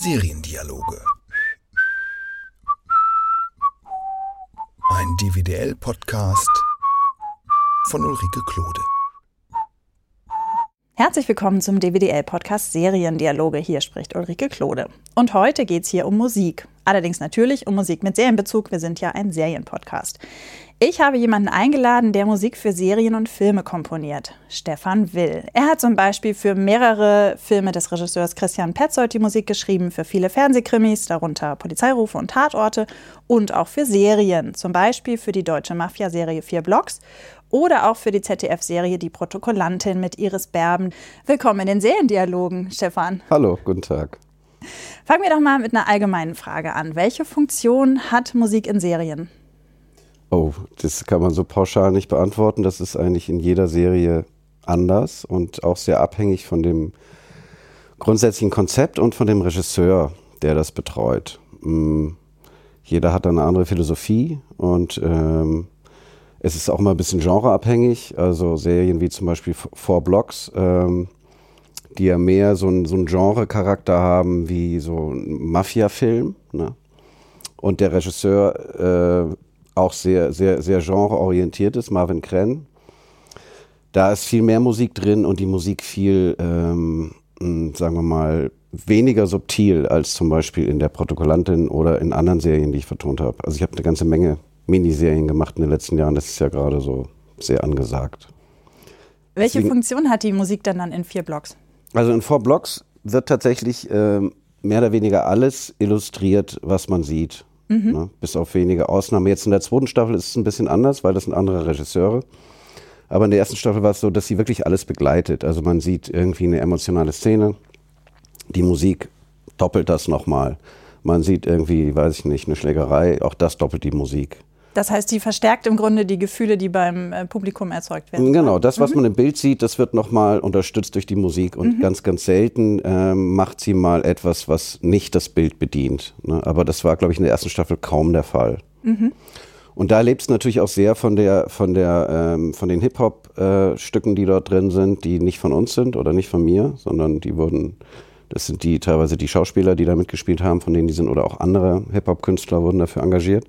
Seriendialoge. Ein DVDL-Podcast von Ulrike Klode. Herzlich willkommen zum DWDL-Podcast Seriendialoge. Hier spricht Ulrike Klode. Und heute geht es hier um Musik. Allerdings natürlich um Musik mit Serienbezug. Wir sind ja ein Serienpodcast. Ich habe jemanden eingeladen, der Musik für Serien und Filme komponiert. Stefan Will. Er hat zum Beispiel für mehrere Filme des Regisseurs Christian Petzold die Musik geschrieben, für viele Fernsehkrimis, darunter Polizeirufe und Tatorte und auch für Serien. Zum Beispiel für die deutsche Mafia-Serie Vier Blocks oder auch für die ZDF-Serie Die Protokollantin mit Iris Berben. Willkommen in den Seriendialogen, Stefan. Hallo, guten Tag. Fangen wir doch mal mit einer allgemeinen Frage an. Welche Funktion hat Musik in Serien? Oh, das kann man so pauschal nicht beantworten. Das ist eigentlich in jeder Serie anders und auch sehr abhängig von dem grundsätzlichen Konzept und von dem Regisseur, der das betreut. Mm, jeder hat eine andere Philosophie und ähm, es ist auch mal ein bisschen genreabhängig. Also Serien wie zum Beispiel Four Blocks, ähm, die ja mehr so, ein, so einen Genre-Charakter haben wie so ein Mafia-Film. Ne? Und der Regisseur äh, auch sehr, sehr, sehr genreorientiert ist, Marvin Krenn. Da ist viel mehr Musik drin und die Musik viel, ähm, sagen wir mal, weniger subtil als zum Beispiel in der Protokollantin oder in anderen Serien, die ich vertont habe. Also ich habe eine ganze Menge Miniserien gemacht in den letzten Jahren. Das ist ja gerade so sehr angesagt. Welche Deswegen, Funktion hat die Musik dann, dann in vier Blocks? Also in vier Blocks wird tatsächlich äh, mehr oder weniger alles illustriert, was man sieht. Mhm. Ne? Bis auf wenige Ausnahmen. Jetzt in der zweiten Staffel ist es ein bisschen anders, weil das sind andere Regisseure. Aber in der ersten Staffel war es so, dass sie wirklich alles begleitet. Also man sieht irgendwie eine emotionale Szene. Die Musik doppelt das nochmal. Man sieht irgendwie, weiß ich nicht, eine Schlägerei. Auch das doppelt die Musik. Das heißt, die verstärkt im Grunde die Gefühle, die beim äh, Publikum erzeugt werden. Genau, das, was mhm. man im Bild sieht, das wird nochmal unterstützt durch die Musik. Und mhm. ganz, ganz selten ähm, macht sie mal etwas, was nicht das Bild bedient. Ne? Aber das war, glaube ich, in der ersten Staffel kaum der Fall. Mhm. Und da lebt es natürlich auch sehr von der, von der, ähm, von den Hip-Hop-Stücken, äh, die dort drin sind, die nicht von uns sind oder nicht von mir, sondern die wurden, das sind die teilweise die Schauspieler, die da mitgespielt haben, von denen die sind, oder auch andere Hip-Hop-Künstler wurden dafür engagiert.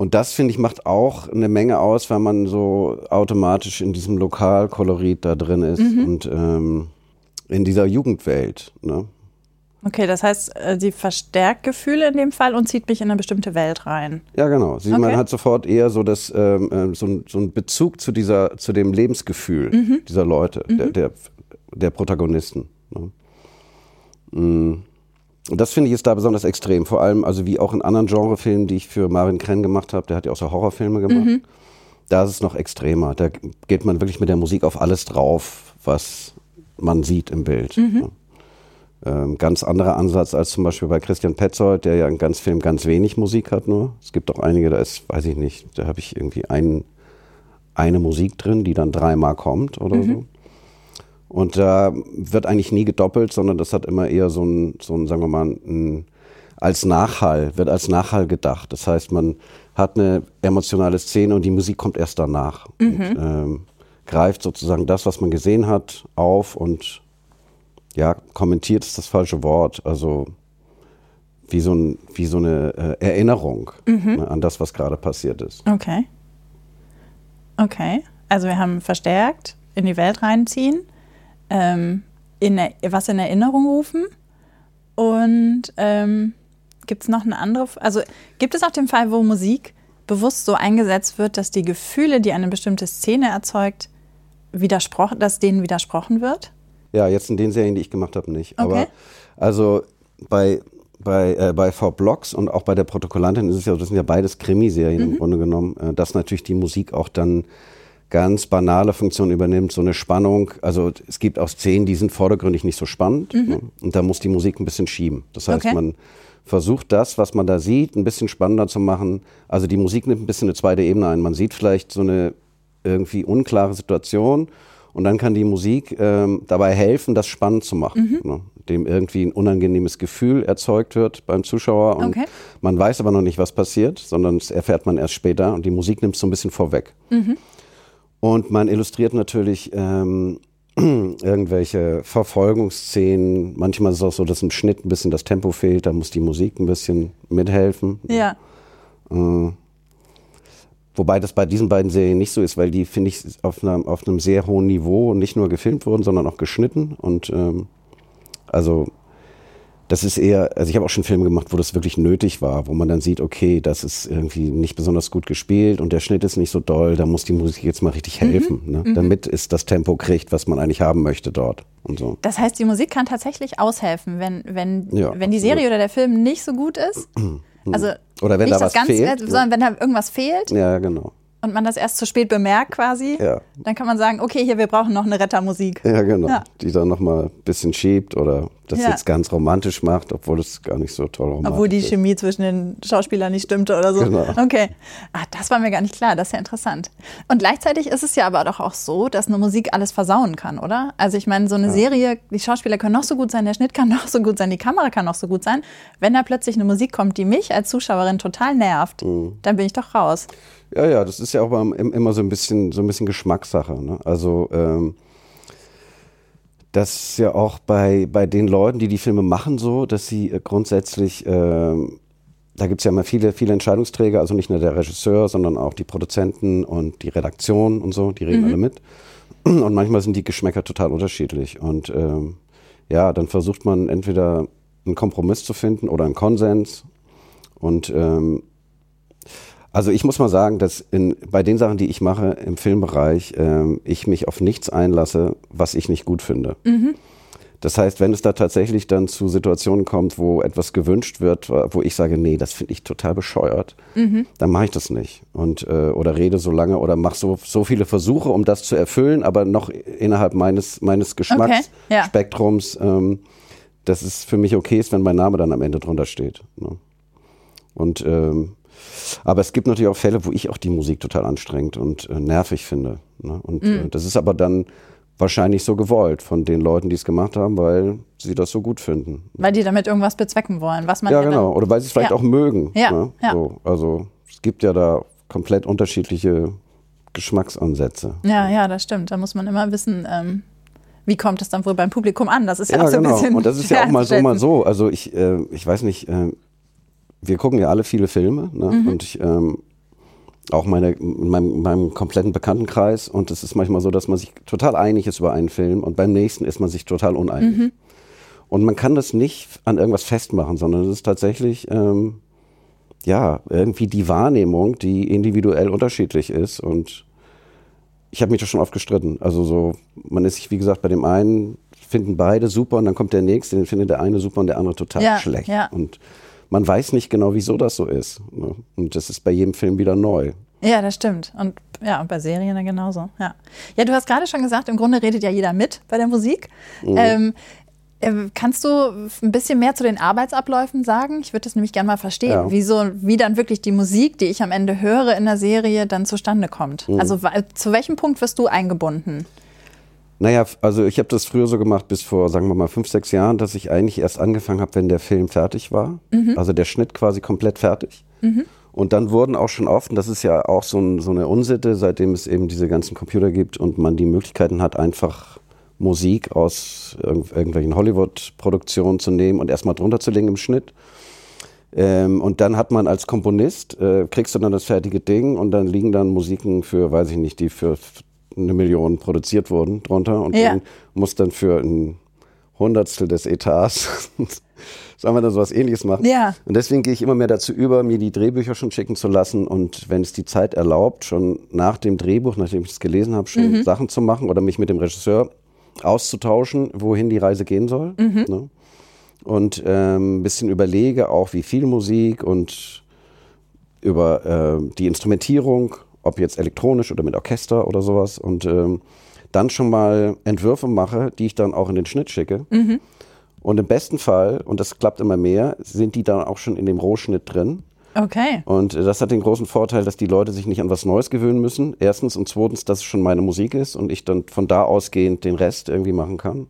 Und das, finde ich, macht auch eine Menge aus, weil man so automatisch in diesem Lokalkolorit da drin ist mhm. und ähm, in dieser Jugendwelt. Ne? Okay, das heißt, äh, sie verstärkt Gefühle in dem Fall und zieht mich in eine bestimmte Welt rein. Ja, genau. Sie, okay. Man hat sofort eher so, das, ähm, äh, so, so einen Bezug zu, dieser, zu dem Lebensgefühl mhm. dieser Leute, mhm. der, der, der, Protagonisten. Ne? Mhm. Und das finde ich ist da besonders extrem. Vor allem, also wie auch in anderen Genrefilmen, die ich für Marvin Krenn gemacht habe, der hat ja auch so Horrorfilme gemacht. Mhm. Da ist es noch extremer. Da geht man wirklich mit der Musik auf alles drauf, was man sieht im Bild. Mhm. Ähm, ganz anderer Ansatz als zum Beispiel bei Christian Petzold, der ja in ganz Film ganz wenig Musik hat nur. Es gibt auch einige, da ist, weiß ich nicht, da habe ich irgendwie ein, eine Musik drin, die dann dreimal kommt oder mhm. so. Und da wird eigentlich nie gedoppelt, sondern das hat immer eher so ein, so ein sagen wir mal, ein, als Nachhall, wird als Nachhall gedacht. Das heißt, man hat eine emotionale Szene und die Musik kommt erst danach. Mhm. Und, ähm, greift sozusagen das, was man gesehen hat, auf und ja, kommentiert ist das falsche Wort. Also wie so, ein, wie so eine äh, Erinnerung mhm. ne, an das, was gerade passiert ist. Okay. Okay. Also wir haben verstärkt in die Welt reinziehen ähm, in, was in Erinnerung rufen. Und ähm, gibt es noch eine andere, also gibt es auch den Fall, wo Musik bewusst so eingesetzt wird, dass die Gefühle, die eine bestimmte Szene erzeugt, widersprochen, dass denen widersprochen wird? Ja, jetzt in den Serien, die ich gemacht habe, nicht. Okay. Aber also bei bei, äh, bei V Blocks und auch bei der Protokollantin ist es ja, das sind ja beides Krimiserien mhm. im Grunde genommen, äh, dass natürlich die Musik auch dann ganz banale Funktion übernimmt, so eine Spannung. Also es gibt auch Szenen, die sind vordergründig nicht so spannend mhm. Ne? und da muss die Musik ein bisschen schieben. Das heißt, okay. man versucht das, was man da sieht, ein bisschen spannender zu machen. Also die Musik nimmt ein bisschen eine zweite Ebene ein. Man sieht vielleicht so eine irgendwie unklare Situation und dann kann die Musik ähm, dabei helfen, das spannend zu machen. Mhm. Ne? Dem irgendwie ein unangenehmes Gefühl erzeugt wird beim Zuschauer und okay. man weiß aber noch nicht, was passiert, sondern das erfährt man erst später und die Musik nimmt es so ein bisschen vorweg. Mhm. Und man illustriert natürlich ähm, irgendwelche Verfolgungsszenen. Manchmal ist es auch so, dass im Schnitt ein bisschen das Tempo fehlt, da muss die Musik ein bisschen mithelfen. Ja. Äh, wobei das bei diesen beiden Serien nicht so ist, weil die, finde ich, auf, einer, auf einem sehr hohen Niveau nicht nur gefilmt wurden, sondern auch geschnitten. Und ähm, also das ist eher, also ich habe auch schon Filme gemacht, wo das wirklich nötig war, wo man dann sieht, okay, das ist irgendwie nicht besonders gut gespielt und der Schnitt ist nicht so doll, da muss die Musik jetzt mal richtig helfen, ne? damit es das Tempo kriegt, was man eigentlich haben möchte dort und so. Das heißt, die Musik kann tatsächlich aushelfen, wenn, wenn, Ja. wenn die Serie oder der Film nicht so gut ist. Also Oder wenn nicht da was Ganze, fehlt, sondern wenn da irgendwas fehlt Ja, genau. und man das erst zu spät bemerkt quasi, Ja. dann kann man sagen, okay, hier, wir brauchen noch eine Rettermusik. Ja, genau. Ja. Die dann nochmal ein bisschen schiebt oder das Ja. jetzt ganz romantisch macht, obwohl es gar nicht so toll romantisch Obwohl die ist. Chemie zwischen den Schauspielern nicht stimmte oder so. Genau. Okay. Ah, das war mir gar nicht klar. Das ist ja interessant. Und gleichzeitig ist es ja aber doch auch so, dass eine Musik alles versauen kann, oder? Also ich meine, so eine Serie, die Schauspieler können noch so gut sein, der Schnitt kann noch so gut sein, die Kamera kann noch so gut sein. Wenn da plötzlich eine Musik kommt, die mich als Zuschauerin total nervt, Mhm. dann bin ich doch raus. Ja, ja, das ist ja auch immer so ein bisschen, so ein bisschen Geschmackssache. Ne? Also ähm, das ist ja auch bei, bei den Leuten, die die Filme machen, so, dass sie äh, grundsätzlich, ähm, da gibt es ja immer viele, viele Entscheidungsträger, also nicht nur der Regisseur, sondern auch die Produzenten und die Redaktion und so, die reden alle mit. Und manchmal sind die Geschmäcker total unterschiedlich. Und ähm, ja, dann versucht man entweder einen Kompromiss zu finden oder einen Konsens. Und ähm, also ich muss mal sagen, dass in, bei den Sachen, die ich mache im Filmbereich, ähm, ich mich auf nichts einlasse, was ich nicht gut finde. Das heißt, wenn es da tatsächlich dann zu Situationen kommt, wo etwas gewünscht wird, wo ich sage, nee, das finde ich total bescheuert, dann mache ich das nicht. Und, äh, oder rede so lange oder mache so, so viele Versuche, um das zu erfüllen, aber noch innerhalb meines, meines Geschmacksspektrums, ähm, dass es für mich okay ist, wenn mein Name dann am Ende drunter steht. Ne? Und ähm, aber es gibt natürlich auch Fälle, wo ich auch die Musik total anstrengend und äh, nervig finde. Ne? Und äh, das ist aber dann wahrscheinlich so gewollt von den Leuten, die es gemacht haben, weil sie das so gut finden. Weil die damit irgendwas bezwecken wollen, was man Ja, genau. Oder weil sie es vielleicht Ja. auch mögen. Ja, Ne? ja. So, also es gibt ja da komplett unterschiedliche Geschmacksansätze. Ja, ja, das stimmt. Da muss man immer wissen, ähm, wie kommt es dann wohl beim Publikum an? Das ist ja, Ja, auch so genau. ein bisschen. Und das ist ja auch mal so, mal so. Also ich, äh, ich weiß nicht, äh, wir gucken ja alle viele Filme ne? Mhm. und ich, ähm, auch meine, in meinem, in meinem kompletten Bekanntenkreis und es ist manchmal so, dass man sich total einig ist über einen Film und beim nächsten ist man sich total uneinig. Mhm. Und man kann das nicht an irgendwas festmachen, sondern es ist tatsächlich ähm, ja irgendwie die Wahrnehmung, die individuell unterschiedlich ist und ich habe mich da schon oft gestritten. Also so, man ist sich, wie gesagt, bei dem einen finden beide super und dann kommt der nächste, den findet der eine super und der andere total Ja, schlecht. ja. Und man weiß nicht genau, wieso das so ist. ne? Und das ist bei jedem Film wieder neu. Ja, das stimmt. Und ja, bei Serien dann genauso. Ja. ja, du hast gerade schon gesagt, im Grunde redet ja jeder mit bei der Musik. Mhm. Ähm, äh, kannst du ein bisschen mehr zu den Arbeitsabläufen sagen? Ich würde das nämlich gerne mal verstehen, Ja. wie, so, wie dann wirklich die Musik, die ich am Ende höre in der Serie, dann zustande kommt. Mhm. Also zu welchem Punkt wirst du eingebunden? Naja, also ich habe das früher so gemacht bis vor, sagen wir mal, fünf, sechs Jahren, dass ich eigentlich erst angefangen habe, wenn der Film fertig war. Also der Schnitt quasi komplett fertig. Und dann wurden auch schon oft, und das ist ja auch so, ein, so eine Unsitte, seitdem es eben diese ganzen Computer gibt und man die Möglichkeiten hat, einfach Musik aus irgendw irgendwelchen Hollywood-Produktionen zu nehmen und erstmal drunter zu legen im Schnitt. Ähm, und dann hat man als Komponist, äh, kriegst du dann das fertige Ding und dann liegen dann Musiken für, weiß ich nicht, die für eine Million produziert wurden drunter und Ja. man muss dann für ein Hundertstel des Etats, sagen wir da sowas ähnliches machen. Ja. Und deswegen gehe ich immer mehr dazu über, mir die Drehbücher schon schicken zu lassen und wenn es die Zeit erlaubt, schon nach dem Drehbuch, nachdem ich es gelesen habe, schon Sachen zu machen oder mich mit dem Regisseur auszutauschen, wohin die Reise gehen soll. Ne? Und ähm, ein bisschen überlege auch, wie viel Musik und über äh, die Instrumentierung, ob jetzt elektronisch oder mit Orchester oder sowas. Und ähm, dann schon mal Entwürfe mache, die ich dann auch in den Schnitt schicke. Und im besten Fall, und das klappt immer mehr, sind die dann auch schon in dem Rohschnitt drin. Okay. Und äh, das hat den großen Vorteil, dass die Leute sich nicht an was Neues gewöhnen müssen. Erstens und zweitens, dass es schon meine Musik ist und ich dann von da ausgehend den Rest irgendwie machen kann.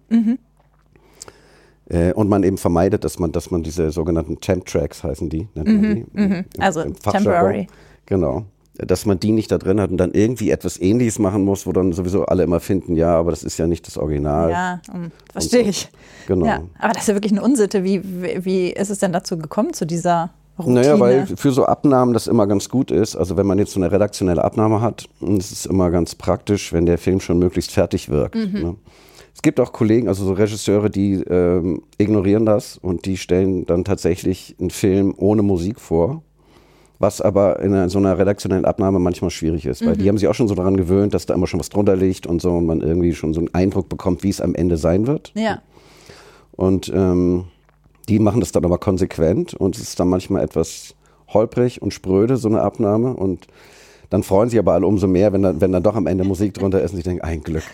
Äh, und man eben vermeidet, dass man, dass man diese sogenannten Temp-Tracks heißen die, nennt man die. im- im Also temporary. Genau. Dass man die nicht da drin hat und dann irgendwie etwas Ähnliches machen muss, wo dann sowieso alle immer finden, ja, aber das ist ja nicht das Original. Ja, um, verstehe so. ich. Genau. Ja, aber das ist ja wirklich eine Unsitte. Wie, wie, wie ist es denn dazu gekommen, zu dieser Routine? Naja, weil für so Abnahmen das immer ganz gut ist. Also wenn man jetzt so eine redaktionelle Abnahme hat, ist es immer ganz praktisch, wenn der Film schon möglichst fertig wirkt. Mhm. Ne? Es gibt auch Kollegen, also so Regisseure, die ähm, ignorieren das und die stellen dann tatsächlich einen Film ohne Musik vor was aber in so einer redaktionellen Abnahme manchmal schwierig ist, weil mhm. die haben sich auch schon so daran gewöhnt, dass da immer schon was drunter liegt und so und man irgendwie schon so einen Eindruck bekommt, wie es am Ende sein wird. Ja. Und ähm, die machen das dann aber konsequent und es ist dann manchmal etwas holprig und spröde, so eine Abnahme und dann freuen sich aber alle umso mehr, wenn dann, wenn dann doch am Ende Musik drunter ist und ich denke, ein Glück.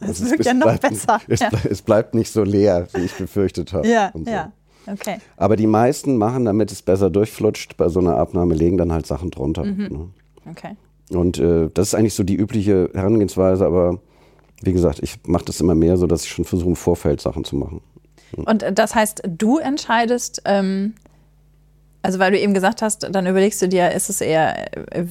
Das, das wirkt ja noch bleibt, besser. Es, ja. es, bleibt nicht so leer, wie ich befürchtet habe. Ja, so. ja. Okay. Aber die meisten machen, damit es besser durchflutscht, bei so einer Abnahme legen dann halt Sachen drunter. Mhm. Ne? Okay. Und äh, das ist eigentlich so die übliche Herangehensweise, aber wie gesagt, ich mache das immer mehr so, dass ich schon versuche, im Vorfeld Sachen zu machen. Und das heißt, du entscheidest, ähm, also weil du eben gesagt hast, dann überlegst du dir, ist es eher, äh,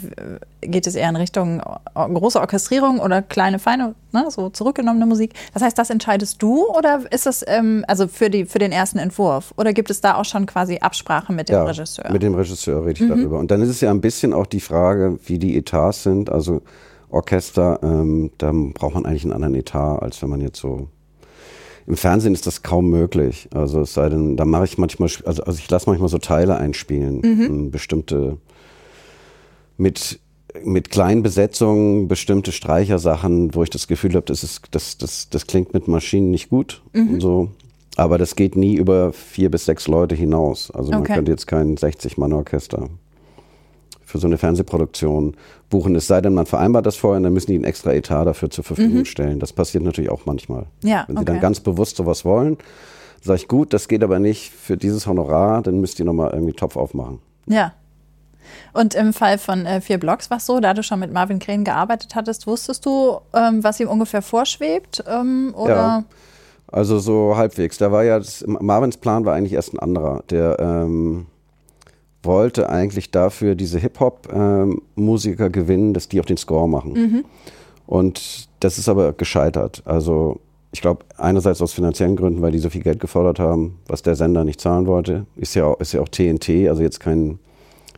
geht es eher in Richtung große Orchestrierung oder kleine, feine, ne, so zurückgenommene Musik. Das heißt, das entscheidest du oder ist es ähm, also für, die, für den ersten Entwurf? Oder gibt es da auch schon quasi Absprache mit dem ja, Regisseur? Mit dem Regisseur rede ich mhm. darüber. Und dann ist es ja ein bisschen auch die Frage, wie die Etats sind. Also Orchester, ähm, da braucht man eigentlich einen anderen Etat, als wenn man jetzt so im Fernsehen ist das kaum möglich. Also es sei denn, da mache ich manchmal, also, also ich lasse manchmal so Teile einspielen, mhm. Ähm, bestimmte mit mit kleinen Besetzungen bestimmte Streichersachen, wo ich das Gefühl habe, das, ist, das, das, das klingt mit Maschinen nicht gut mhm. und so. Aber das geht nie über vier bis sechs Leute hinaus. Also man könnte jetzt kein 60-Mann-Orchester für so eine Fernsehproduktion buchen. Es sei denn, man vereinbart das vorher, dann müssen die einen extra Etat dafür zur Verfügung mhm. stellen. Das passiert natürlich auch manchmal. Ja, Wenn sie okay. dann ganz bewusst sowas wollen, sage ich, gut, das geht aber nicht für dieses Honorar, dann müsst ihr nochmal irgendwie Topf aufmachen. Ja. Und im Fall von äh, vier Blocks war es so, da du schon mit Marvin Krähen gearbeitet hattest, wusstest du, ähm, was ihm ungefähr vorschwebt? Ähm, oder? Ja. Also so halbwegs. Da war ja, das, Marvins Plan war eigentlich erst ein anderer. Der ähm, wollte eigentlich dafür diese Hip-Hop-Musiker ähm, gewinnen, dass die auch den Score machen. Mhm. Und das ist aber gescheitert. Also ich glaube, einerseits aus finanziellen Gründen, weil die so viel Geld gefordert haben, was der Sender nicht zahlen wollte. Ist ja auch, ist ja auch TNT, also jetzt kein,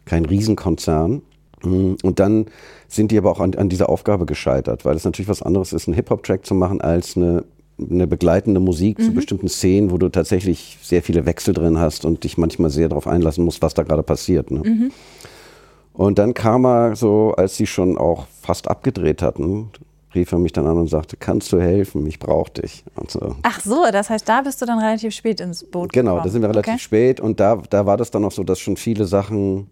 kein Riesenkonzern. Mhm. Und dann sind die aber auch an, an dieser Aufgabe gescheitert, weil es natürlich was anderes ist, einen Hip-Hop-Track zu machen, als eine eine begleitende Musik mhm. zu bestimmten Szenen, wo du tatsächlich sehr viele Wechsel drin hast und dich manchmal sehr darauf einlassen musst, was da gerade passiert. Ne? Mhm. Und dann kam er so, als sie schon auch fast abgedreht hatten, rief er mich dann an und sagte, kannst du helfen, ich brauche dich. So. Ach so, das heißt, da bist du dann relativ spät ins Boot Genau, gekommen. da sind wir relativ okay. spät und da, da war das dann noch so, dass schon viele Sachen,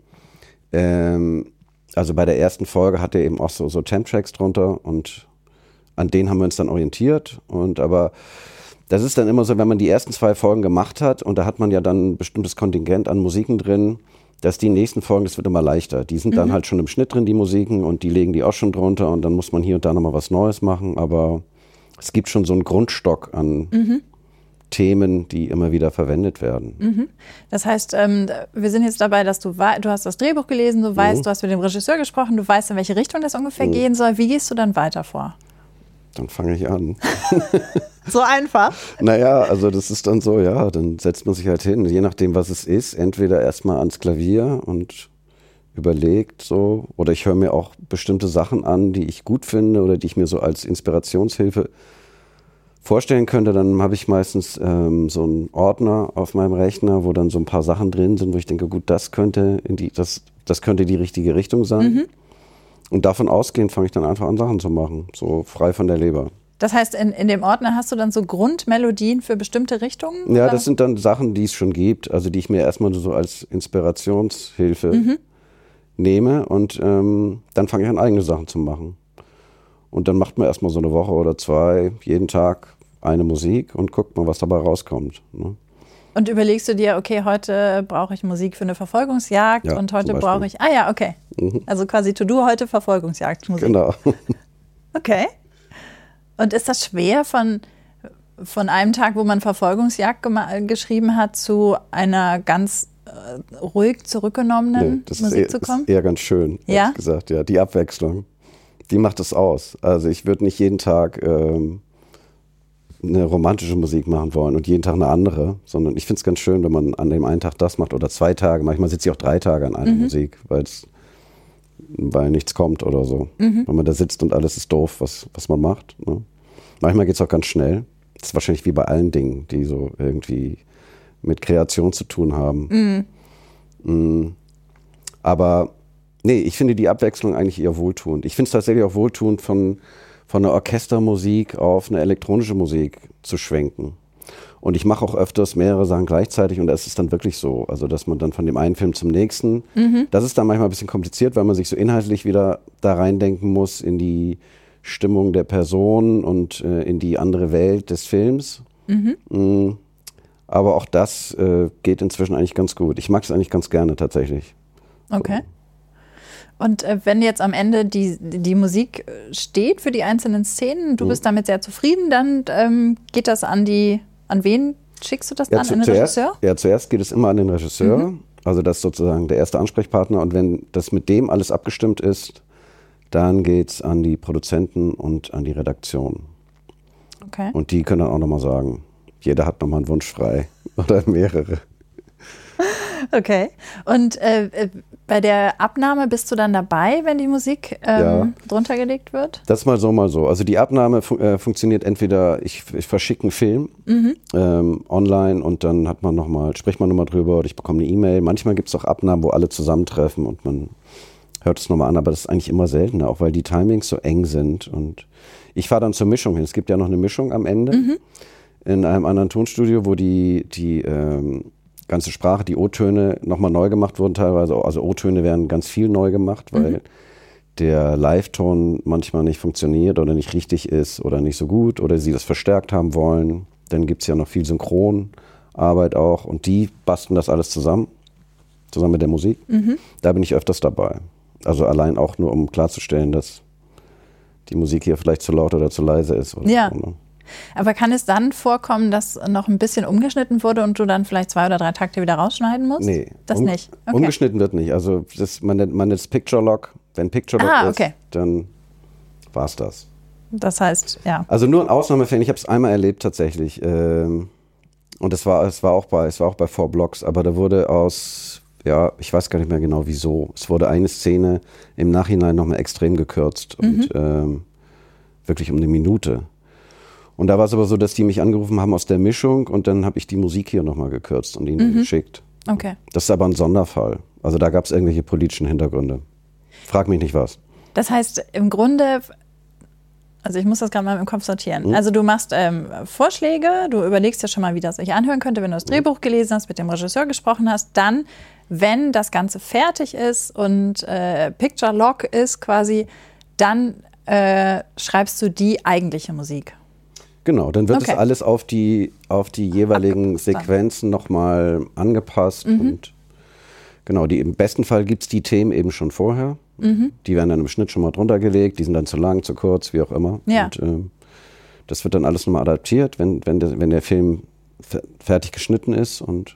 ähm, also bei der ersten Folge hatte er eben auch so, so Temp-Tracks drunter und an denen haben wir uns dann orientiert. Und aber das ist dann immer so, wenn man die ersten zwei Folgen gemacht hat und da hat man ja dann ein bestimmtes Kontingent an Musiken drin, dass die nächsten Folgen, das wird immer leichter. Die sind dann Mhm. halt schon im Schnitt drin, die Musiken, und die legen die auch schon drunter und dann muss man hier und da nochmal was Neues machen. Aber es gibt schon so einen Grundstock an Mhm. Themen, die immer wieder verwendet werden. Das heißt, ähm, wir sind jetzt dabei, dass du du hast das Drehbuch gelesen, du weißt, du hast mit dem Regisseur gesprochen, du weißt, in welche Richtung das ungefähr gehen soll. Wie gehst du dann weiter vor? Dann fange ich an. So einfach. Naja, also das ist dann so, ja, dann setzt man sich halt hin, je nachdem, was es ist, entweder erstmal ans Klavier und überlegt so, oder ich höre mir auch bestimmte Sachen an, die ich gut finde oder die ich mir so als Inspirationshilfe vorstellen könnte, dann habe ich meistens ähm, so einen Ordner auf meinem Rechner, wo dann so ein paar Sachen drin sind, wo ich denke, gut, das könnte in die, das, das könnte die richtige Richtung sein. Und davon ausgehend fange ich dann einfach an, Sachen zu machen, so frei von der Leber. Das heißt, in, in dem Ordner hast du dann so Grundmelodien für bestimmte Richtungen? Ja, oder? das sind dann Sachen, die es schon gibt, also die ich mir erstmal so als Inspirationshilfe Mhm. nehme und ähm, dann fange ich an, eigene Sachen zu machen. Und dann macht man erstmal so eine Woche oder zwei, jeden Tag eine Musik und guckt mal, was dabei rauskommt. Ne? Und überlegst du dir, okay, heute brauche ich Musik für eine Verfolgungsjagd Ja, und heute brauche ich. Ah ja, okay. Also quasi To-Do heute Verfolgungsjagdmusik. Genau. Okay. Und ist das schwer von, von einem Tag, wo man Verfolgungsjagd geschrieben hat, zu einer ganz äh, ruhig zurückgenommenen Nee, das Musik ist, eher, zu kommen? ist eher ganz schön, Ja? gesagt. Ja, die Abwechslung, die macht es aus. Also ich würde nicht jeden Tag ähm, eine romantische Musik machen wollen und jeden Tag eine andere, sondern ich finde es ganz schön, wenn man an dem einen Tag das macht oder zwei Tage. Manchmal sitze ich auch drei Tage an einer Musik, weil's, weil nichts kommt oder so. Wenn man da sitzt und alles ist doof, was, was man macht. Ne? Manchmal geht es auch ganz schnell. Das ist wahrscheinlich wie bei allen Dingen, die so irgendwie mit Kreation zu tun haben. Mm. Aber nee, ich finde die Abwechslung eigentlich eher wohltuend. Ich finde es tatsächlich auch wohltuend, von, von einer Orchestermusik auf eine elektronische Musik zu schwenken. Und ich mache auch öfters mehrere Sachen gleichzeitig und das ist dann wirklich so. Also, dass man dann von dem einen Film zum nächsten, das ist dann manchmal ein bisschen kompliziert, weil man sich so inhaltlich wieder da reindenken muss in die Stimmung der Person und äh, in die andere Welt des Films. Mm. Aber auch das äh, geht inzwischen eigentlich ganz gut. Ich mag es eigentlich ganz gerne tatsächlich. Okay. Und äh, wenn jetzt am Ende die, die Musik steht für die einzelnen Szenen, Mhm. du bist damit sehr zufrieden, dann ähm, geht das an die, an wen schickst du das dann? zu- an den zuerst, Regisseur? ja, zuerst geht es immer an den Regisseur. Also das ist sozusagen der erste Ansprechpartner. Und wenn das mit dem alles abgestimmt ist, dann geht es an die Produzenten und an die Redaktion. Okay. Und die können dann auch nochmal sagen, jeder hat nochmal einen Wunsch frei oder mehrere. Okay. Und äh, äh, bei der Abnahme bist du dann dabei, wenn die Musik ähm, Ja. drunter gelegt wird? Das mal so, mal so. Also die Abnahme fu äh, funktioniert entweder, ich, ich verschicke einen Film ähm, online und dann hat man noch mal, spricht man nochmal drüber oder ich bekomme eine E-Mail. Manchmal gibt es auch Abnahmen, wo alle zusammentreffen und man hört es nochmal an, aber das ist eigentlich immer seltener, auch weil die Timings so eng sind. Und ich fahre dann zur Mischung hin. Es gibt ja noch eine Mischung am Ende in einem anderen Tonstudio, wo die, die ähm, ganze Sprache, die O-Töne nochmal neu gemacht wurden teilweise. Also O-Töne werden ganz viel neu gemacht, weil der Live-Ton manchmal nicht funktioniert oder nicht richtig ist oder nicht so gut oder sie das verstärkt haben wollen. Dann gibt es ja noch viel Synchronarbeit auch und die basteln das alles zusammen, zusammen mit der Musik. Da bin ich öfters dabei. Also allein auch nur, um klarzustellen, dass die Musik hier vielleicht zu laut oder zu leise ist. Oder Ja. So, ne? Aber kann es dann vorkommen, dass noch ein bisschen umgeschnitten wurde und du dann vielleicht zwei oder drei Takte wieder rausschneiden musst? Nee. Das um- nicht. Okay. Umgeschnitten wird nicht. Also das, man, nennt, man nennt es Picture Lock. Wenn Picture Lock Ah, ist, okay. dann war's das. Das heißt, ja. Also nur in Ausnahmefällen. Ich habe es einmal erlebt tatsächlich. Ähm, und es war, es war auch bei, es war auch bei Four Blocks. Aber da wurde aus, ja, ich weiß gar nicht mehr genau wieso. Es wurde eine Szene im Nachhinein nochmal extrem gekürzt und ähm, wirklich um eine Minute. Und da war es aber so, dass die mich angerufen haben aus der Mischung und dann habe ich die Musik hier nochmal gekürzt und ihnen geschickt. Okay. Das ist aber ein Sonderfall. Also da gab es irgendwelche politischen Hintergründe. Frag mich nicht was. Das heißt, im Grunde, also ich muss das gerade mal im Kopf sortieren. Mhm. Also du machst ähm, Vorschläge, du überlegst ja schon mal, wie das sich anhören könnte, wenn du das Mhm. Drehbuch gelesen hast, mit dem Regisseur gesprochen hast. Dann, wenn das Ganze fertig ist und äh, Picture Lock ist quasi, dann äh, schreibst du die eigentliche Musik. Genau, dann wird Okay. es alles auf die, auf die jeweiligen Abgepasst dann. Sequenzen nochmal angepasst. Mhm. Und genau, die, im besten Fall gibt es die Themen eben schon vorher. Mhm. Die werden dann im Schnitt schon mal drunter gelegt, die sind dann zu lang, zu kurz, wie auch immer. Ja. Und ähm, das wird dann alles nochmal adaptiert, wenn, wenn, der, wenn der Film fe- fertig geschnitten ist. Und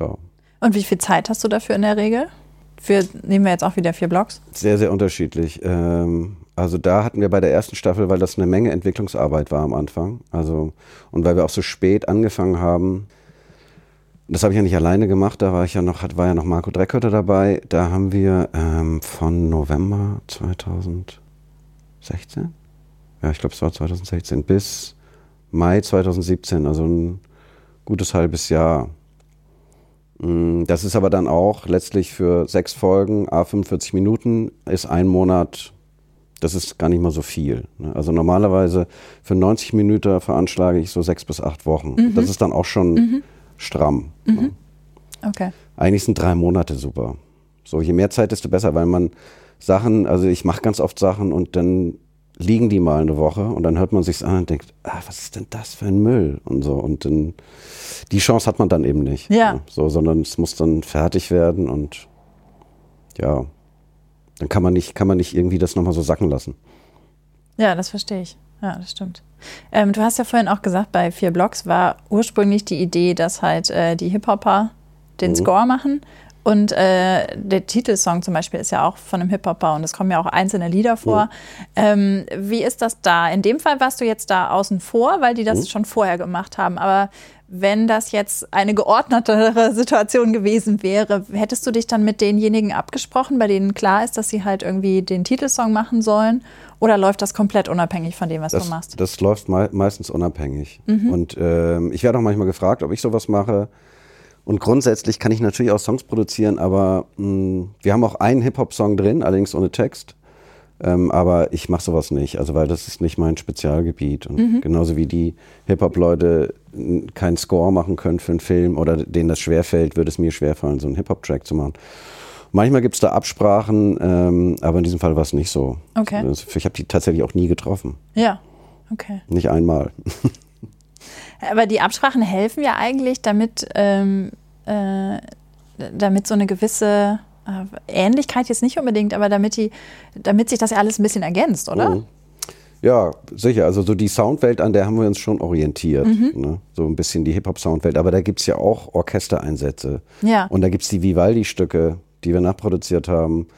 ja, Und wie viel Zeit hast du dafür in der Regel? Für, nehmen wir jetzt auch wieder vier Blocks. Sehr, sehr unterschiedlich. Ähm, also da hatten wir bei der ersten Staffel, weil das eine Menge Entwicklungsarbeit war am Anfang, also und weil wir auch so spät angefangen haben, das habe ich ja nicht alleine gemacht, da war ich ja noch, war ja noch Marco Dreckhötter dabei, da haben wir ähm, von November 2016, ja ich glaube es war 2016, bis Mai 2017, also ein gutes halbes Jahr Das ist aber dann auch letztlich für sechs Folgen, a 45 Minuten, ist ein Monat, das ist gar nicht mal so viel. ne? Also normalerweise für 90 Minuten veranschlage ich so sechs bis acht Wochen. Das ist dann auch schon stramm. ne? Okay. Eigentlich sind drei Monate super. So, je mehr Zeit, desto besser, weil man Sachen, also ich mache ganz oft Sachen und dann liegen die mal eine Woche und dann hört man sich an und denkt, ah, was ist denn das für ein Müll und so und dann die Chance hat man dann eben nicht. Ja. ne? So, sondern es muss dann fertig werden und ja, dann kann man nicht, kann man nicht irgendwie das nochmal so sacken lassen. Ja, das verstehe ich. Ja, das stimmt. Ähm, du hast ja vorhin auch gesagt, bei vier Blocks war ursprünglich die Idee, dass halt äh, die Hip-Hopper den Score machen. Und äh, der Titelsong zum Beispiel ist ja auch von einem Hip-Hopper und es kommen ja auch einzelne Lieder vor. Ähm, wie ist das da? In dem Fall warst du jetzt da außen vor, weil die das schon vorher gemacht haben. Aber wenn das jetzt eine geordnetere Situation gewesen wäre, hättest du dich dann mit denjenigen abgesprochen, bei denen klar ist, dass sie halt irgendwie den Titelsong machen sollen? Oder läuft das komplett unabhängig von dem, was Das, du machst? das läuft mei meistens unabhängig. Und ähm, ich werde auch manchmal gefragt, ob ich sowas mache. Und grundsätzlich kann ich natürlich auch Songs produzieren, aber mh, wir haben auch einen Hip-Hop-Song drin, allerdings ohne Text. Ähm, aber ich mache sowas nicht, also weil das ist nicht mein Spezialgebiet. Und genauso wie die Hip-Hop-Leute mh, keinen Score machen können für einen Film oder denen das schwerfällt, würde es mir schwerfallen, so einen Hip-Hop-Track zu machen. Manchmal gibt es da Absprachen, ähm, aber in diesem Fall war es nicht so. Okay. Also Ich habe die tatsächlich auch nie getroffen. Ja, okay. Nicht einmal. Aber die Absprachen helfen ja eigentlich, damit, ähm, äh, damit so eine gewisse äh, Ähnlichkeit jetzt nicht unbedingt, aber damit die, damit sich das ja alles ein bisschen ergänzt, oder? Mhm. Ja, sicher. Also so die Soundwelt, an der haben wir uns schon orientiert. Ne? So ein bisschen die Hip-Hop-Soundwelt. Aber da gibt's ja auch Orchestereinsätze. Ja. Und da gibt's die Vivaldi-Stücke, die wir nachproduziert haben,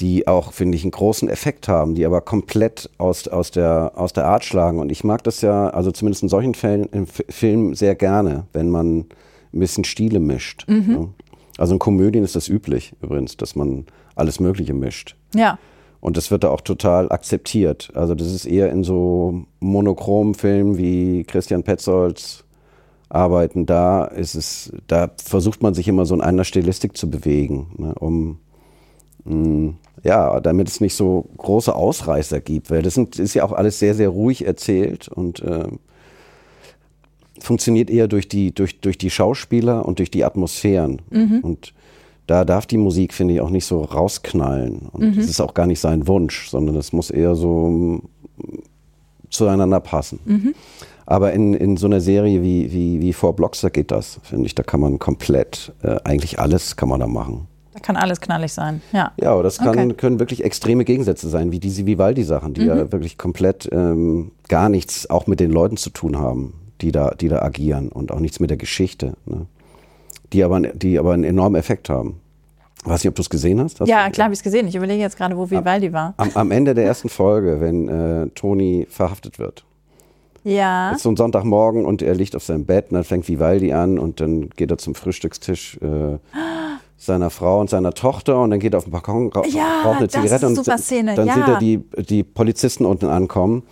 die auch, finde ich, einen großen Effekt haben, die aber komplett aus, aus, der, aus der Art schlagen. Und ich mag das ja, also zumindest in solchen Fällen im F Film sehr gerne, wenn man ein bisschen Stile mischt. Ne? Also in Komödien ist das üblich übrigens, dass man alles Mögliche mischt. Ja. Und das wird da auch total akzeptiert. Also das ist eher in so monochromen Filmen wie Christian Petzolds arbeiten. Da ist es, da versucht man sich immer so in einer Stilistik zu bewegen, ne, um mh, ja, damit es nicht so große Ausreißer gibt, weil das sind, ist ja auch alles sehr, sehr ruhig erzählt und äh, funktioniert eher durch die, durch, durch die Schauspieler und durch die Atmosphären. Und da darf die Musik, finde ich, auch nicht so rausknallen. Und das ist auch gar nicht sein Wunsch, sondern es muss eher so mm, zueinander passen. Aber in, in so einer Serie wie, wie, wie Four Blocks, da geht das, finde ich. Da kann man komplett, äh, eigentlich alles kann man da machen. Kann alles knallig sein. Ja. Ja, aber das kann, Okay. können wirklich extreme Gegensätze sein, wie diese Vivaldi-Sachen, die ja wirklich komplett ähm, gar nichts auch mit den Leuten zu tun haben, die da, die da agieren und auch nichts mit der Geschichte, ne? die, aber, die aber einen enormen Effekt haben. Weiß nicht, ob du es gesehen hast? hast Ja, klar habe ich es gesehen. Ich überlege jetzt gerade, wo Vivaldi war. Am, am Ende der ersten Folge, wenn äh, Toni verhaftet wird. Ja. ist so ein Sonntagmorgen und er liegt auf seinem Bett und dann fängt Vivaldi an und dann geht er zum Frühstückstisch äh, seiner Frau und seiner Tochter und dann geht er auf den Balkon, ra Ja, raucht eine das ist Zigarette eine und Szene, dann ja. sieht er die, die Polizisten unten ankommen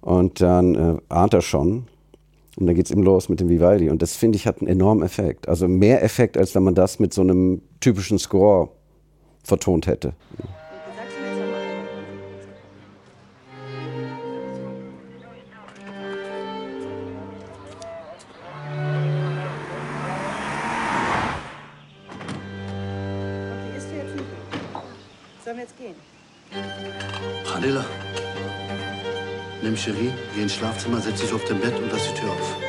und dann äh, ahnt er schon und dann geht's ihm los mit dem Vivaldi und das finde ich hat einen enormen Effekt. Also mehr Effekt, als wenn man das mit so einem typischen Score vertont hätte. Ins Schlafzimmer, setz dich auf dem Bett und lass die Tür auf.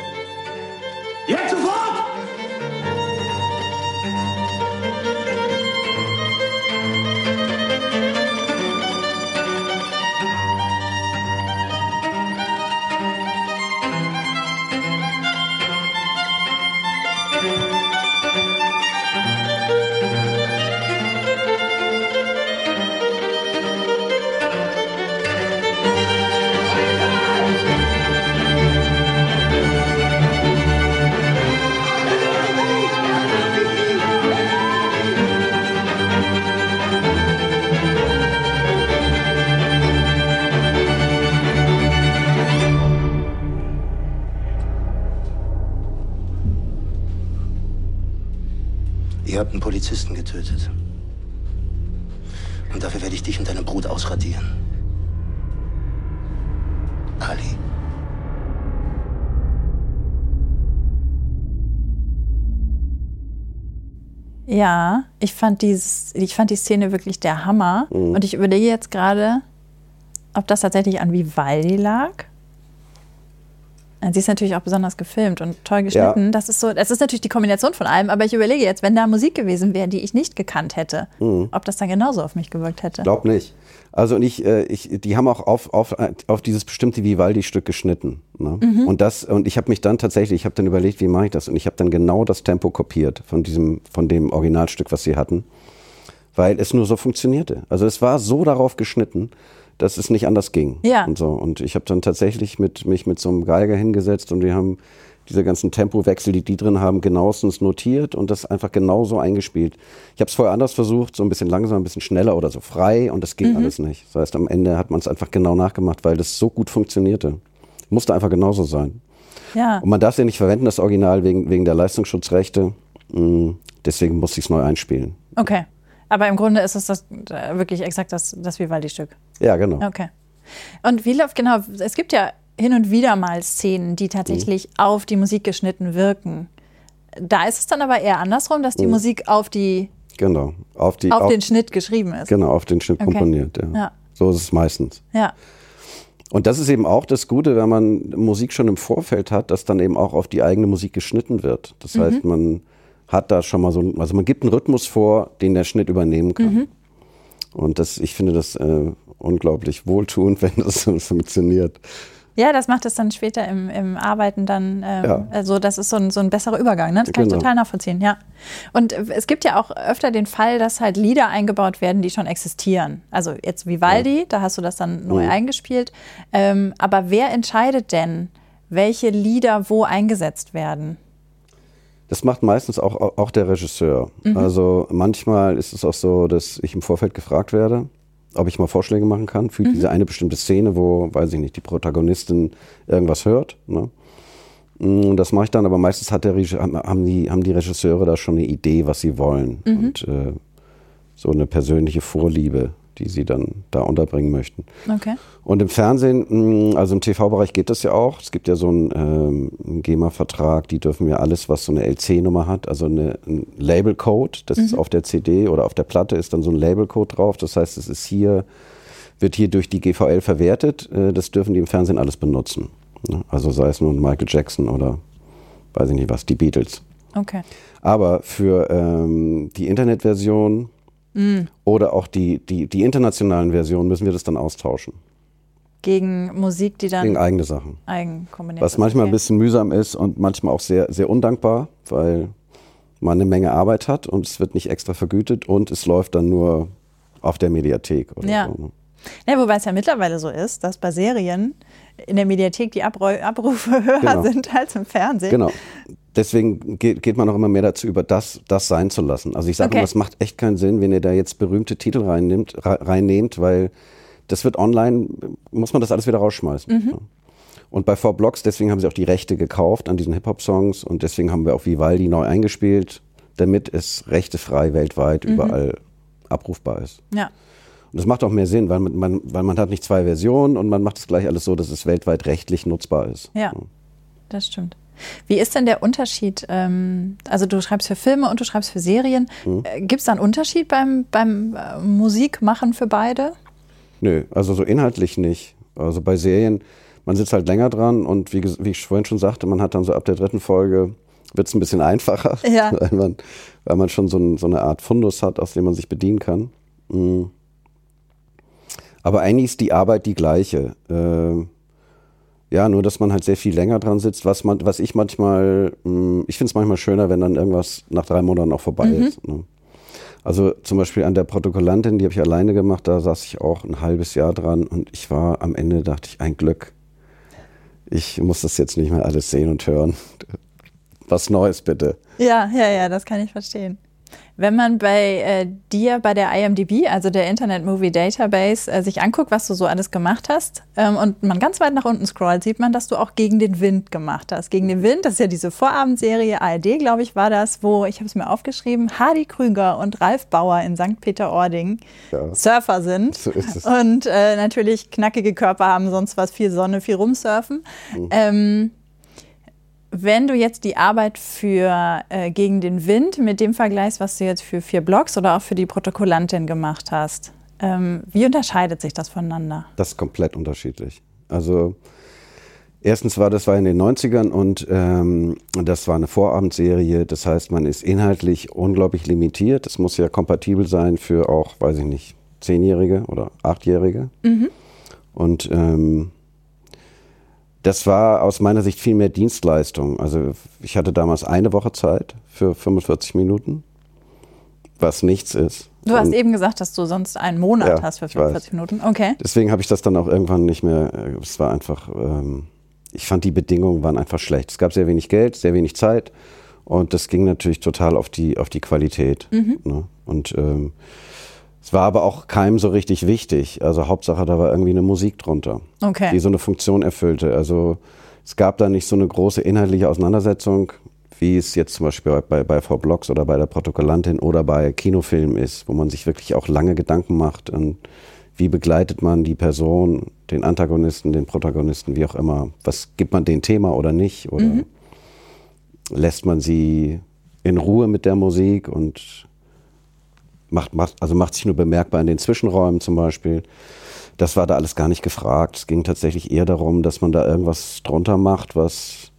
Deine Brut ausradieren. Ali. Ja, ich fand, dieses, ich fand die Szene wirklich der Hammer. Mhm. Und ich überlege jetzt gerade, ob das tatsächlich an Vivaldi lag. Sie ist natürlich auch besonders gefilmt und toll geschnitten. Ja. Das ist so, das ist natürlich die Kombination von allem, aber ich überlege jetzt, wenn da Musik gewesen wäre, die ich nicht gekannt hätte, Mhm. ob das dann genauso auf mich gewirkt hätte. Glaub nicht. Also und ich, äh, ich, die haben auch auf, auf, auf dieses bestimmte Vivaldi-Stück geschnitten. Ne? Mhm. Und das, und ich habe mich dann tatsächlich, ich habe dann überlegt, wie mache ich das? Und ich habe dann genau das Tempo kopiert von diesem, von dem Originalstück, was sie hatten, weil es nur so funktionierte. Also es war so darauf geschnitten, dass es nicht anders ging. Ja. Und so. Und ich habe dann tatsächlich mit, mich mit so einem Geiger hingesetzt und wir haben diese ganzen Tempowechsel, die die drin haben, genauestens notiert und das einfach genauso eingespielt. Ich habe es vorher anders versucht, so ein bisschen langsamer, ein bisschen schneller oder so frei und das ging alles nicht. Das heißt, am Ende hat man es einfach genau nachgemacht, weil das so gut funktionierte. Musste einfach genauso sein. Ja. Und man darf es ja nicht verwenden, das Original, wegen, wegen der Leistungsschutzrechte. Mm, Deswegen musste ich es neu einspielen. Okay. Aber im Grunde ist es das äh, wirklich exakt das, das Vivaldi-Stück. Ja, genau. Okay. Und wie läuft genau? Es gibt ja hin und wieder mal Szenen, die tatsächlich Mhm. auf die Musik geschnitten wirken. Da ist es dann aber eher andersrum, dass die Musik auf, die, Genau. Auf, die, auf Mhm. auf, den Schnitt geschrieben ist. genau, auf den Schnitt Okay. komponiert. Ja. Ja. So ist es meistens. Ja. Und das ist eben auch das Gute, wenn man Musik schon im Vorfeld hat, dass dann eben auch auf die eigene Musik geschnitten wird. Das Mhm. heißt, man hat da schon mal so, also man gibt einen Rhythmus vor, den der Schnitt übernehmen kann. Mhm. Und das, ich finde das äh, unglaublich wohltuend, wenn das so funktioniert. Ja, das macht es dann später im, im Arbeiten dann, ähm, Ja. also das ist so ein, so ein besserer Übergang, ne? das kann ich Genau. total nachvollziehen, ja. Und es gibt ja auch öfter den Fall, dass halt Lieder eingebaut werden, die schon existieren. Also jetzt Vivaldi, da hast du das dann neu Mhm. eingespielt. Ähm, aber wer entscheidet denn, welche Lieder wo eingesetzt werden? Das macht meistens auch, auch der Regisseur. Mhm. Also manchmal ist es auch so, dass ich im Vorfeld gefragt werde, ob ich mal Vorschläge machen kann für Mhm. diese eine bestimmte Szene, wo, weiß ich nicht, die Protagonistin irgendwas hört. Ne? Mm, Das mache ich dann, aber meistens hat der haben, die, haben die Regisseure da schon eine Idee, was sie wollen. Mhm. Und äh, so eine persönliche Vorliebe, die sie dann da unterbringen möchten. Okay. Und im Fernsehen, mh, also im TV-Bereich geht das ja auch. Es gibt ja so einen, ähm, GEMA-Vertrag, die dürfen ja alles, was so eine LC-Nummer hat, also eine, ein Label-Code, das ist auf der CD oder auf der Platte ist dann so ein Label-Code drauf. Das heißt, es ist hier, wird hier durch die GVL verwertet. Äh, das dürfen die im Fernsehen alles benutzen. Ne? Also sei es nun Michael Jackson oder weiß ich nicht was, die Beatles. Okay. Aber für ähm, die Internetversion oder auch die, die, die internationalen Versionen müssen wir das dann austauschen. Gegen Musik, die dann Gegen eigene Sachen. eigen kombiniert Was manchmal ein Okay. bisschen mühsam ist und manchmal auch sehr, sehr undankbar, weil man eine Menge Arbeit hat und es wird nicht extra vergütet und es läuft dann nur auf der Mediathek oder Ja. so. Ne? Ja, wobei es ja mittlerweile so ist, dass bei Serien in der Mediathek die Abreu Abrufe höher Genau. sind als im Fernsehen. Genau. Deswegen geht, geht man auch immer mehr dazu über, das, das sein zu lassen. Also ich sage Okay. immer, es macht echt keinen Sinn, wenn ihr da jetzt berühmte Titel reinnimmt, re- reinnehmt, weil das wird online, muss man das alles wieder rausschmeißen. Mhm. Ja. Und bei Four Blocks, deswegen haben sie auch die Rechte gekauft an diesen Hip-Hop-Songs und deswegen haben wir auch Vivaldi neu eingespielt, damit es rechtefrei weltweit Mhm. überall abrufbar ist. Ja. Und das macht auch mehr Sinn, weil man, weil man hat nicht zwei Versionen und man macht es gleich alles so, dass es weltweit rechtlich nutzbar ist. Ja, das stimmt. Wie ist denn der Unterschied? Ähm, also du schreibst für Filme und du schreibst für Serien. Mhm. Gibt es da einen Unterschied beim, beim äh, Musikmachen für beide? Nö, also so inhaltlich nicht. Also bei Serien, man sitzt halt länger dran und wie, wie ich vorhin schon sagte, man hat dann so ab der dritten Folge wird es ein bisschen einfacher, Ja. weil, man, weil man schon so, ein, so eine Art Fundus hat, aus dem man sich bedienen kann. Mm. Aber eigentlich ist die Arbeit die gleiche. Äh, ja, nur dass man halt sehr viel länger dran sitzt, was man, was ich manchmal, mh, ich finde es manchmal schöner, wenn dann irgendwas nach drei Monaten auch vorbei ist. Ne? Also zum Beispiel an der Protokollantin, die habe ich alleine gemacht, da saß ich auch ein halbes Jahr dran und ich war am Ende, dachte ich, ein Glück. Ich muss das jetzt nicht mehr alles sehen und hören. Was Neues bitte. Ja, ja, ja, das kann ich verstehen. Wenn man bei äh, dir bei der IMDb, also der Internet Movie Database, äh, sich anguckt, was du so alles gemacht hast ähm, und man ganz weit nach unten scrollt, sieht man, dass du auch gegen den Wind gemacht hast. Gegen den Wind, das ist ja diese Vorabendserie ARD, glaube ich, war das, wo, ich habe es mir aufgeschrieben, Hardy Krüger und Ralf Bauer in St. Peter-Ording Ja. Surfer sind So ist es. und äh, natürlich knackige Körper haben, sonst was, viel Sonne, viel rumsurfen. Mhm. Ähm, wenn du jetzt die Arbeit für äh, Gegen den Wind mit dem vergleichst, was du jetzt für vier Blogs oder auch für die Protokollantin gemacht hast, ähm, wie unterscheidet sich das voneinander? Das ist komplett unterschiedlich. Also Erstens war das war in den 90ern und ähm, das war eine Vorabendserie. Das heißt, man ist inhaltlich unglaublich limitiert. Es muss ja kompatibel sein für auch, weiß ich nicht, Zehnjährige oder Achtjährige. Und ähm, das war aus meiner Sicht viel mehr Dienstleistung. Also ich hatte damals eine Woche Zeit für 45 Minuten, was nichts ist. Du hast Und eben gesagt, dass du sonst einen Monat Ja, hast für ich weiß. 45 Minuten. Okay. deswegen habe ich das dann auch irgendwann nicht mehr. äh, Es war einfach, ähm, ich fand die Bedingungen waren einfach schlecht. Es gab sehr wenig Geld, sehr wenig Zeit und das ging natürlich total auf die, auf die Qualität. Ne? Und ähm, es war aber auch keinem so richtig wichtig. Also Hauptsache, da war irgendwie eine Musik drunter. Okay. die so eine Funktion erfüllte. Also es gab da nicht so eine große inhaltliche Auseinandersetzung, wie es jetzt zum Beispiel bei, bei Frau Blocks oder bei der Protokollantin oder bei Kinofilmen ist, wo man sich wirklich auch lange Gedanken macht. Und wie begleitet man die Person, den Antagonisten, den Protagonisten, wie auch immer. Was gibt man den Thema oder nicht? Oder lässt man sie in Ruhe mit der Musik und macht, macht, also macht sich nur bemerkbar in den Zwischenräumen zum Beispiel. Das war da alles gar nicht gefragt. Es ging tatsächlich eher darum, dass man da irgendwas drunter macht, was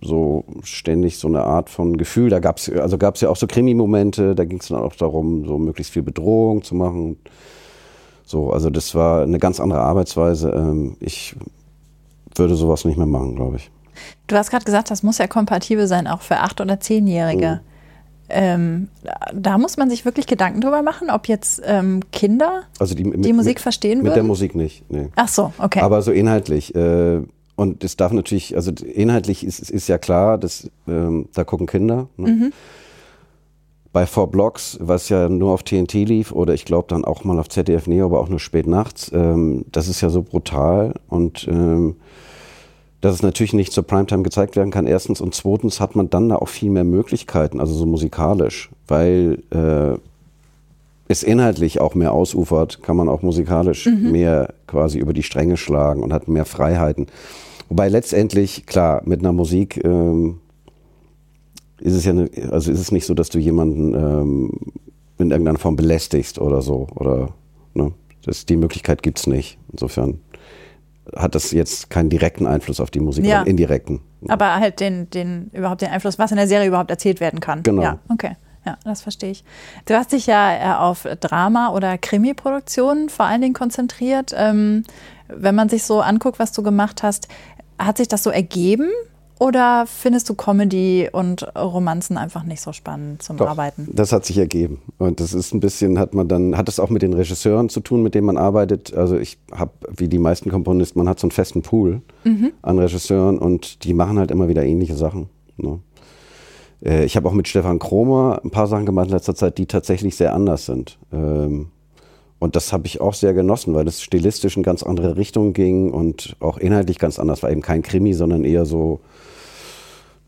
so ständig so eine Art von Gefühl, da gab es also gab's ja auch so Krimi-Momente, da ging es dann auch darum, so möglichst viel Bedrohung zu machen. So, also das war eine ganz andere Arbeitsweise. Ähm, Ich würde sowas nicht mehr machen, glaube ich. Du hast gerade gesagt, das muss ja kompatibel sein, auch für acht- oder zehnjährige. Ähm, da- muss man sich wirklich Gedanken drüber machen, ob jetzt ähm, Kinder Also die, mit, die Musik mit, verstehen Mit der würden. Musik nicht, nee. Ach so, okay. Aber so inhaltlich. Äh, und es darf natürlich, also inhaltlich ist, ist ja klar, dass, ähm, da gucken Kinder. Ne? Mhm. Bei Four Blocks, was ja nur auf TNT lief, oder ich glaube dann auch mal auf ZDF Neo, aber auch nur spät nachts, ähm, das ist ja so brutal und ähm, dass es natürlich nicht zur Primetime gezeigt werden kann, erstens. Und zweitens hat man dann da auch viel mehr Möglichkeiten, also so musikalisch, weil äh, es inhaltlich auch mehr ausufert, kann man auch musikalisch mehr quasi über die Stränge schlagen und hat mehr Freiheiten. Wobei letztendlich, klar, mit einer Musik ähm, ist es ja, ne, also ist es nicht so, dass du jemanden ähm, in irgendeiner Form belästigst oder so. Oder ne, das, die Möglichkeit gibt's nicht. Insofern hat das jetzt keinen direkten Einfluss auf die Musik, Ja. einen indirekten. Aber halt den, den, überhaupt den Einfluss, was in der Serie überhaupt erzählt werden kann. Genau. Ja, okay. Ja, das verstehe ich. Du hast dich ja äh, auf Drama- oder Krimi-Produktionen vor allen Dingen konzentriert. Ähm, wenn man sich so anguckt, was du gemacht hast, hat sich das so ergeben? Oder findest du Comedy und Romanzen einfach nicht so spannend zum Doch, Arbeiten? Das hat sich ergeben. Und das ist ein bisschen, hat man dann, hat es auch mit den Regisseuren zu tun, mit denen man arbeitet. Also ich habe, wie die meisten Komponisten, man hat so einen festen Pool an Regisseuren und die machen halt immer wieder ähnliche Sachen. Ne? Äh, Ich habe auch mit Stefan Kromer ein paar Sachen gemacht in letzter Zeit, die tatsächlich sehr anders sind. Ähm, Und das habe ich auch sehr genossen, weil es stilistisch in ganz andere Richtungen ging und auch inhaltlich ganz anders war. Eben kein Krimi, sondern eher so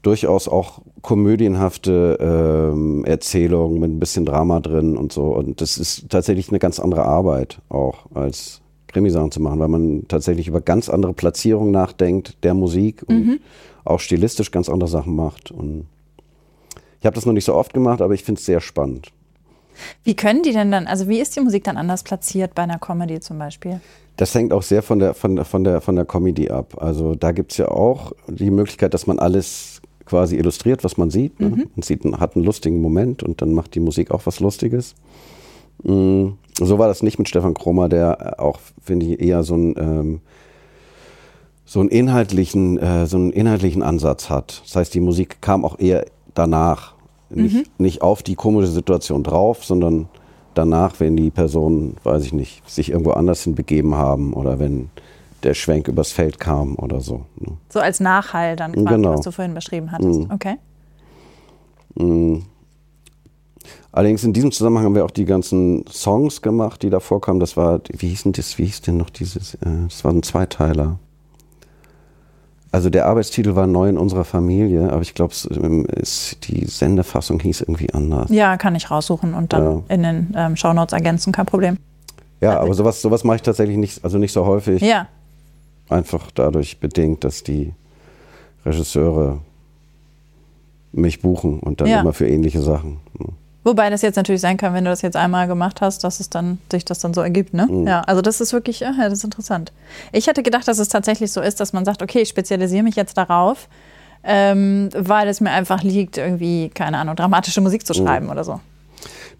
durchaus auch komödienhafte ähm, Erzählungen mit ein bisschen Drama drin und so. Und das ist tatsächlich eine ganz andere Arbeit auch als Krimisachen zu machen, weil man tatsächlich über ganz andere Platzierungen nachdenkt der Musik und auch stilistisch ganz andere Sachen macht. Und ich habe das noch nicht so oft gemacht, aber ich finde es sehr spannend. Wie können die denn dann, also wie ist die Musik dann anders platziert bei einer Comedy zum Beispiel? Das hängt auch sehr von der, von der, von der, von der Comedy ab. Also da gibt's ja auch die Möglichkeit, dass man alles quasi illustriert, was man sieht. Ne? Man sieht, hat einen lustigen Moment und dann macht die Musik auch was Lustiges. Mm, So war das nicht mit Stefan Kromer, der auch, finde ich, eher so einen, ähm, so einen inhaltlichen, äh, so einen inhaltlichen Ansatz hat. Das heißt, die Musik kam auch eher danach. Nicht, nicht auf die komische Situation drauf, sondern danach, wenn die Personen, weiß ich nicht, sich irgendwo anders hin begeben haben oder wenn der Schwenk übers Feld kam oder so. Ne? So als Nachhall dann quasi, Genau. was du vorhin beschrieben hattest. Okay. Allerdings in diesem Zusammenhang haben wir auch die ganzen Songs gemacht, die da vorkamen. Das war, wie hieß denn das, wie hieß denn noch dieses, äh, das war ein Zweiteiler. Also der Arbeitstitel war Neu in unserer Familie, aber ich glaube, die Sendefassung hieß irgendwie anders. Ja, kann ich raussuchen und dann Ja. in den ähm, Shownotes ergänzen, kein Problem. Ja, aber sowas, sowas mache ich tatsächlich nicht, also nicht so häufig. Ja, Einfach dadurch bedingt, dass die Regisseure mich buchen und dann Ja. immer für ähnliche Sachen. Wobei das jetzt natürlich sein kann, wenn du das jetzt einmal gemacht hast, dass es dann sich das dann so ergibt, ne? Mhm. Ja, also das ist wirklich, ja, das ist interessant. Ich hätte gedacht, dass es tatsächlich so ist, dass man sagt, okay, ich spezialisiere mich jetzt darauf, ähm, weil es mir einfach liegt, irgendwie, keine Ahnung, dramatische Musik Mhm. zu schreiben oder so.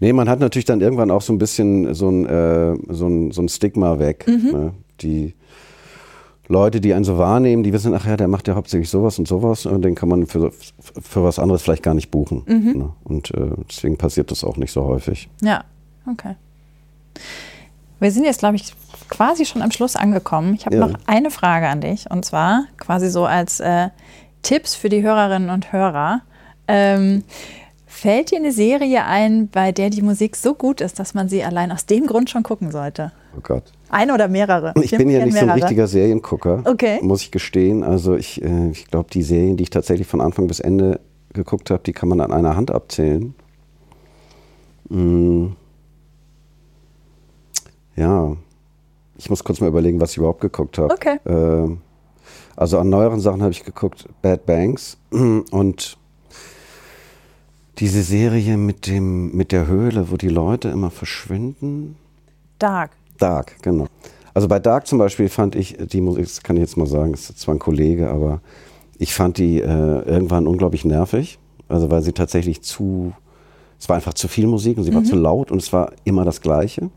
Nee, man hat natürlich dann irgendwann auch so ein bisschen so ein, äh, so ein, so ein Stigma weg. Mhm. Ne? Die Leute, die einen so wahrnehmen, die wissen, ach ja, der macht ja hauptsächlich sowas und sowas und den kann man für, für was anderes vielleicht gar nicht buchen. Mhm. Ne? Und äh, deswegen passiert das auch nicht so häufig. Ja, okay. Wir sind jetzt, glaube ich, quasi schon am Schluss angekommen. Ich habe Ja. noch eine Frage an dich und zwar quasi so als äh, Tipps für die Hörerinnen und Hörer. Ähm, fällt dir eine Serie ein, bei der die Musik so gut ist, dass man sie allein aus dem Grund schon gucken sollte? Oh Gott. Eine oder mehrere? Ich bin ja nicht so ein richtiger Seriengucker, Okay. muss ich gestehen. Also ich, äh, ich glaube, die Serien, die ich tatsächlich von Anfang bis Ende geguckt habe, die kann man an einer Hand abzählen. Mm. Ja, ich muss kurz mal überlegen, was ich überhaupt geguckt habe. Okay. Ähm, also an neueren Sachen habe ich geguckt, Bad Banks und diese Serie mit dem mit der Höhle, wo die Leute immer verschwinden. Dark. Dark, genau. Also bei Dark zum Beispiel fand ich die Musik, das kann ich jetzt mal sagen, ist zwar ein Kollege, aber ich fand die äh, irgendwann unglaublich nervig. Also weil sie tatsächlich zu, es war einfach zu viel Musik und sie war zu laut und es war immer das Gleiche.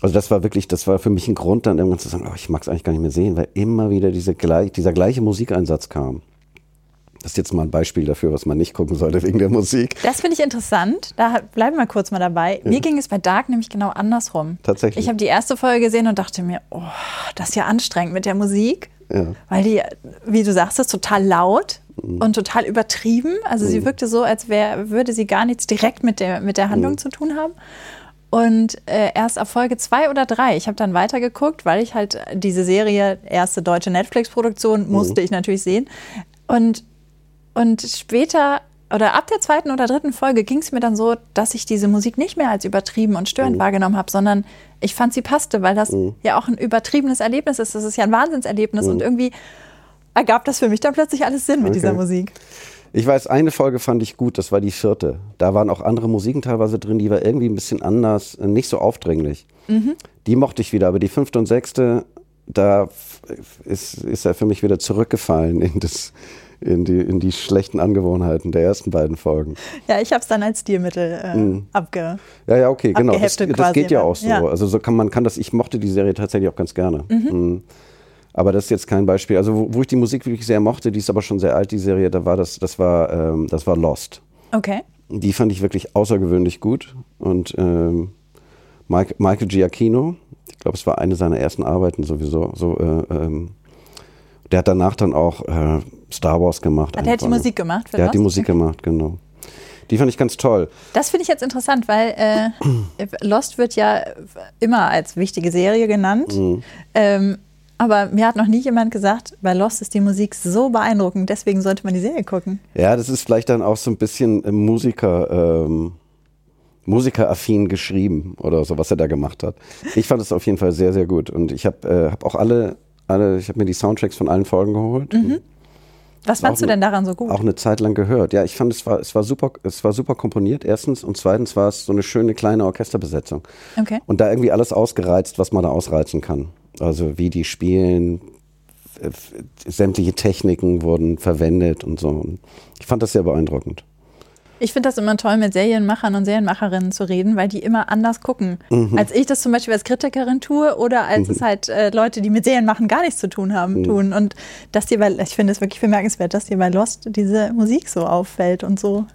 Also das war wirklich, das war für mich ein Grund dann irgendwann zu sagen, oh, ich mag es eigentlich gar nicht mehr sehen, weil immer wieder diese dieser gleiche Musikeinsatz kam. Das ist jetzt mal ein Beispiel dafür, was man nicht gucken sollte wegen der Musik. Das finde ich interessant. Da bleiben wir kurz mal dabei. Mir ging es bei Dark nämlich genau andersrum. Tatsächlich. Ich habe die erste Folge gesehen und dachte mir, oh, das ist ja anstrengend mit der Musik. Ja. Weil die, wie du sagst, ist total laut Mhm. und total übertrieben. Also sie wirkte so, als wär, würde sie gar nichts direkt mit der, mit der Mhm. Handlung zu tun haben. Und äh, erst auf Folge zwei oder drei, ich habe dann weitergeguckt, weil ich halt diese Serie, erste deutsche Mhm. Netflix-Produktion, musste ich natürlich sehen. Und, und später oder ab der zweiten oder dritten Folge ging es mir dann so, dass ich diese Musik nicht mehr als übertrieben und Mhm. störend wahrgenommen habe, sondern ich fand sie passte, weil das ja auch ein übertriebenes Erlebnis ist. Das ist ja ein Wahnsinnserlebnis und irgendwie ergab das für mich dann plötzlich alles Sinn mit Okay. dieser Musik. Ich weiß, eine Folge fand ich gut, das war die vierte. Da waren auch andere Musiken teilweise drin, die war irgendwie ein bisschen anders, äh, nicht so aufdringlich. Die mochte ich wieder, aber die fünfte und sechste, da ist, ist er für mich wieder zurückgefallen in, das, in, die, in die schlechten Angewohnheiten der ersten beiden Folgen. Ja, ich habe es dann als Stilmittel äh, abge. Ja, ja, okay, genau. Das, das geht ja ne? auch so. Ja. Also so kann man kann das, ich mochte die Serie tatsächlich auch ganz gerne. Mhm. Aber das ist jetzt kein Beispiel. Also wo, wo ich die Musik wirklich sehr mochte, die ist aber schon sehr alt, die Serie, da war das, das war, ähm, das war Lost. Okay. Die fand ich wirklich außergewöhnlich gut. Und ähm, Mike, Michael Giacchino, ich glaube, es war eine seiner ersten Arbeiten sowieso. So, äh, ähm, der hat danach dann auch äh, Star Wars gemacht. Hat er die. Musik gemacht Der hat die? Musik gemacht, genau. Die fand ich ganz toll. Das finde ich jetzt interessant, weil äh, Lost wird ja immer als wichtige Serie genannt. Mhm. Ähm, aber mir hat noch nie jemand gesagt, bei Lost ist die Musik so beeindruckend, deswegen sollte man die Serie gucken. Ja, das ist vielleicht dann auch so ein bisschen äh, Musiker, ähm, musikeraffin geschrieben oder so, was er da gemacht hat. Ich fand es auf jeden Fall sehr, sehr gut. Und ich habe äh, hab auch alle, alle, ich habe mir die Soundtracks von allen Folgen geholt. und Was fandst du denn daran so gut? Auch eine Zeit lang gehört. Ja, ich fand, es war, es war super, es war super komponiert, erstens. Und zweitens war es so eine schöne kleine Orchesterbesetzung. Okay. Und da irgendwie alles ausgereizt, was man da ausreizen kann. Also wie die spielen, sämtliche Techniken wurden verwendet und so. Ich fand das sehr beeindruckend. Ich finde das immer toll, mit Serienmachern und Serienmacherinnen zu reden, weil die immer anders gucken. Mhm. Als ich das zum Beispiel als Kritikerin tue oder als es halt äh, Leute, die mit Serien machen, gar nichts zu tun haben, Mhm. tun. Und dass dir bei, ich finde es wirklich bemerkenswert, dass dir bei Lost diese Musik so auffällt und so.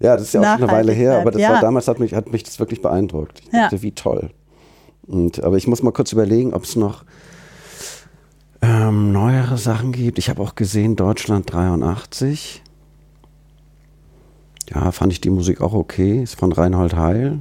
Ja, das ist ja auch schon eine Weile her, aber das Nachhaltigkeit, war ja. damals hat mich, hat mich das wirklich beeindruckt. Ich Ja. dachte, wie toll. Und, aber ich muss mal kurz überlegen, ob es noch ähm, neuere Sachen gibt. Ich habe auch gesehen, Deutschland 83. Ja, fand ich die Musik auch okay. Ist von Reinhold Heil.